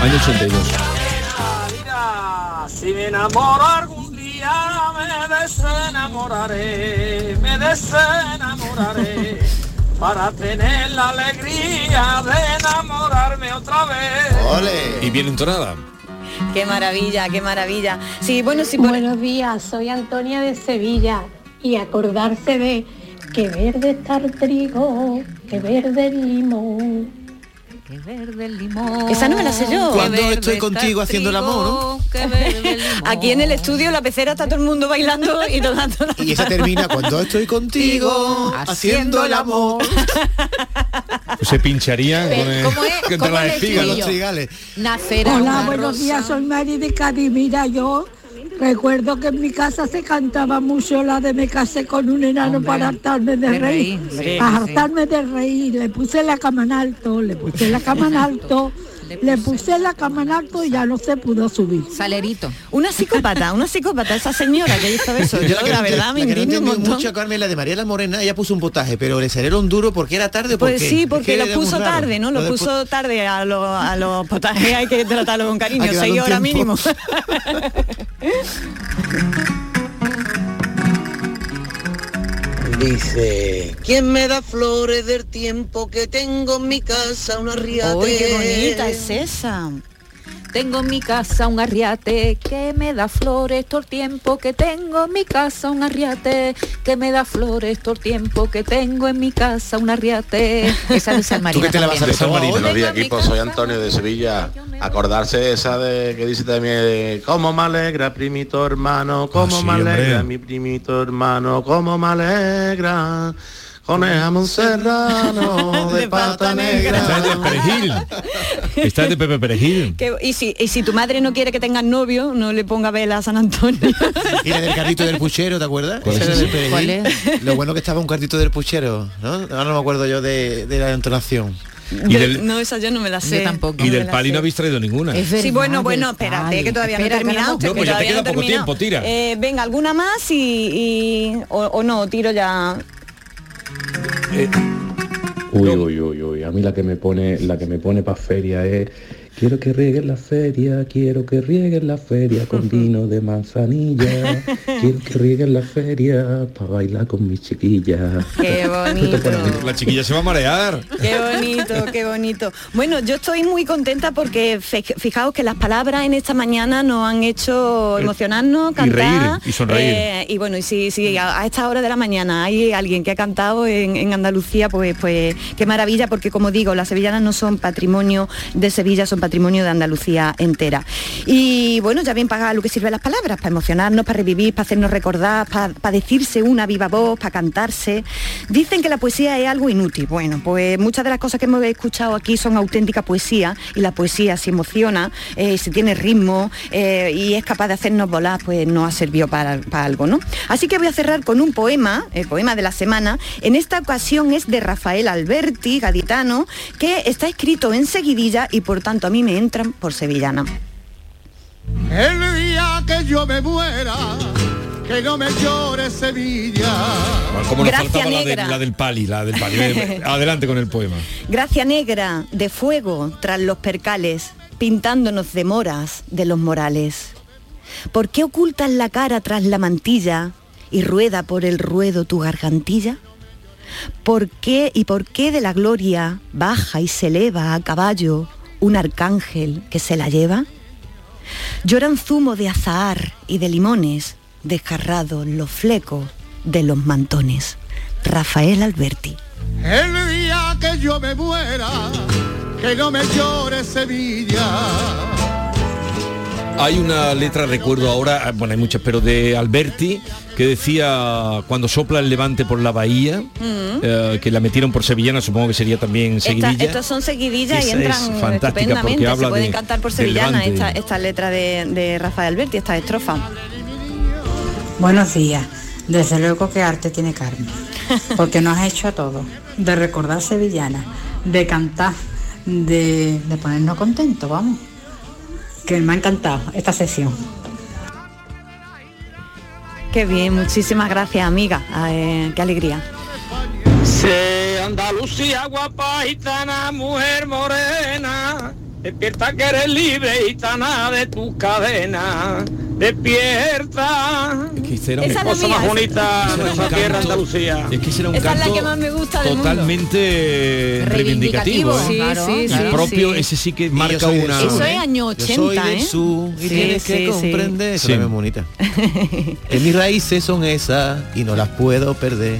Año 82. Si me enamoro algún día me desenamoraré, me desenamoraré para tener la alegría de enamorarme otra vez. Ole. Y bien entonada. Qué maravilla, qué maravilla. Sí, bueno, sí, por- Buenos días, soy Antonia de Sevilla y acordarse de que verde está el trigo, que verde el limón. Qué verde el limón. Esa no me la sé yo. Cuando estoy contigo haciendo el amor, trigo, qué verde el limón. Aquí en el estudio la pecera está todo el mundo bailando y tocando la- Y esa termina cuando estoy contigo haciendo el amor. Pues se pincharían con el, ¿Cómo es? contra ¿Cómo las espigas. estribillo? trigales. Nacerá Hola, buenos rosa. días, soy Mari de Cádiz. Mira, yo recuerdo que en mi casa se cantaba mucho la de me casé con un enano Hombre, para hartarme de, de reír. reír, sí, para sí. hartarme de reír. Le puse la cama en alto, le puse la cama en alto, le puse la cama en alto y ya no se pudo subir. Salerito. Una psicópata, una psicópata, esa señora que hizo eso. Yo, que la no verdad, me la que no indigno montón. mucho, Carmen, la de María la Morena, ella puso un potaje, pero le salieron duro porque era tarde. ¿o por Pues sí, porque que lo puso tarde, ¿no? Lo, puso tarde a, lo- a los potajes, hay que tratarlo con cariño, seis horas mínimo. Dice, ¿quién me da flores del tiempo que tengo en mi casa una riata? ¡Uy, qué bonita es esa! Tengo en mi casa un arriate que me da flores todo el tiempo que tengo en mi casa un arriate que me da flores todo el tiempo que tengo en mi casa un arriate. Esa de San Marino. te la vas a también. San Marino. Buenos días equipo, soy Antonio de Sevilla. Acordarse esa de que dice también, cómo me alegra primito hermano, cómo Ah, sí, me alegra hombre. mi primito hermano, cómo me alegra. Con el jamón serrano de, pata negra. Esta es de perejil. Esta es de Pepe Perejil. Que- y, si, y si tu madre no quiere que tengas novio, no le ponga vela a San Antonio. Y la del carrito del puchero, ¿te acuerdas? ¿Cuál es del perejil. ¿Cuál es? Lo bueno que estaba un cartito del puchero, ¿no? Ahora no me acuerdo yo de, de la entonación. Y del, No, esa yo no me la sé. Yo tampoco. y del pali sé. no habéis traído ninguna. Es Sí, verdad, bueno, bueno, espérate, pali. que todavía Espera, no he terminado. no pues ya te queda no poco terminado. tiempo, tira. Eh, venga, alguna más y, y- o, o no, tiro ya. Eh, Uy, uy, uy, uy. A mí la que me pone, la que me pone pa' feria es quiero que rieguen la feria, quiero que rieguen la feria con vino de manzanilla, quiero que rieguen la feria para bailar con mis chiquillas. Qué bonito. la chiquilla se va a marear. Qué bonito, qué bonito. Bueno, yo estoy muy contenta porque fijaos que las palabras en esta mañana nos han hecho emocionarnos, Y cantar. reír, y sonreír. eh, y bueno, y si, si a, a esta hora de la mañana hay alguien que ha cantado en, en Andalucía, pues, pues qué maravilla, porque como digo, las sevillanas no son patrimonio de Sevilla, son patrimonio de Andalucía entera. Y bueno, ya bien para lo que sirven las palabras, para emocionarnos, para revivir, para hacernos recordar, para, decirse una viva voz, para cantarse. Dicen que la poesía es algo inútil. Bueno, pues muchas de las cosas que hemos escuchado aquí son auténtica poesía y la poesía si emociona, eh, si tiene ritmo eh, y es capaz de hacernos volar, pues nos ha servido para, algo, ¿no? Así que voy a cerrar con un poema, el poema de la semana. En esta ocasión es de Rafael Alberti, gaditano, que está escrito en seguidilla y por tanto mí me entran por sevillana. El día que yo me muera, que no me llore Sevilla. Como nos faltaba la, de- la del pali, la del pali. Adelante con el poema. Gracia negra de fuego tras los percales, pintándonos de moras de los morales. ¿Por qué ocultas la cara tras la mantilla y rueda por el ruedo tu gargantilla? ¿Por qué y por qué de la gloria baja y se eleva a caballo un arcángel que se la lleva? Lloran zumo de azahar y de limones, desgarrados los flecos de los mantones. Rafael Alberti. El día que yo me muera, que no me llore Sevilla. Hay una letra, recuerdo ahora, ah, bueno, hay muchas, pero de Alberti, que decía cuando sopla el levante por la bahía, eh, que la metieron por sevillana, supongo que sería también Esta- seguidilla. estas son seguidillas y entran fantástica estupendamente. porque habla Se pueden de- cantar por sevillana esta, esta letra de, de Rafael Alberti, esta estrofa. Buenos días. Desde luego que arte tiene Carmen, porque nos ha hecho a todos, de recordar sevillana, de cantar, de, de ponernos contentos, vamos. Que me ha encantado esta sesión. Qué bien, muchísimas gracias amiga, Eh, qué alegría. Despierta que eres libre gitana de tu cadena, despierta. Que era un- Esa es Cosa más esa- bonita de nuestra tierra canto- Andalucía. Es que ese era un Esa es la canto que más me gusta del mundo. totalmente reivindicativo. Sí, ¿eh? sí, el sí, propio, sí. ese sí que yo marca una... Eso ¿eh? es año Yo soy 80, del ¿eh? sur y Sí, tienes sí, que sí. comprender. Eso Sí. también es bonita. En mis raíces son esas y no las puedo perder.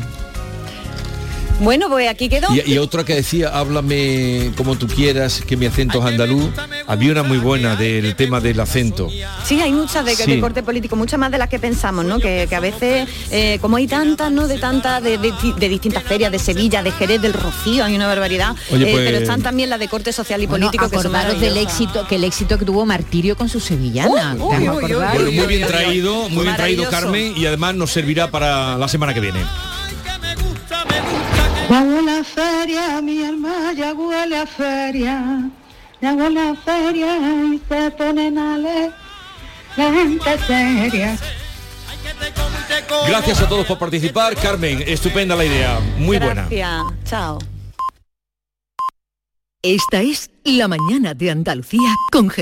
Bueno, pues aquí quedó. Y, y otra que decía, háblame como tú quieras, que mi acento es andaluz. Había una muy buena del tema del acento. Sí, hay muchas de, corte político, muchas más de las que pensamos, ¿no? Que, que a veces, eh, como hay tantas, ¿no? De tantas, de, de- de distintas ferias, de Sevilla, de Jerez, del Rocío, hay una barbaridad. Oye, Eh, pues- pero están también las de corte social y Bueno, político que son acordaros del maravillosas. éxito, que el éxito que tuvo Martirio con su sevillana. Bueno, muy bien traído, muy bien traído. Carmen y además nos servirá para la semana que viene. Ya huele a feria, mi alma ya huele a feria, ya huele a feria y se ponen a leer la gente seria. Gracias a todos por participar. Carmen, estupenda la idea, muy buena. Gracias. Chao. Esta es La mañana de Andalucía con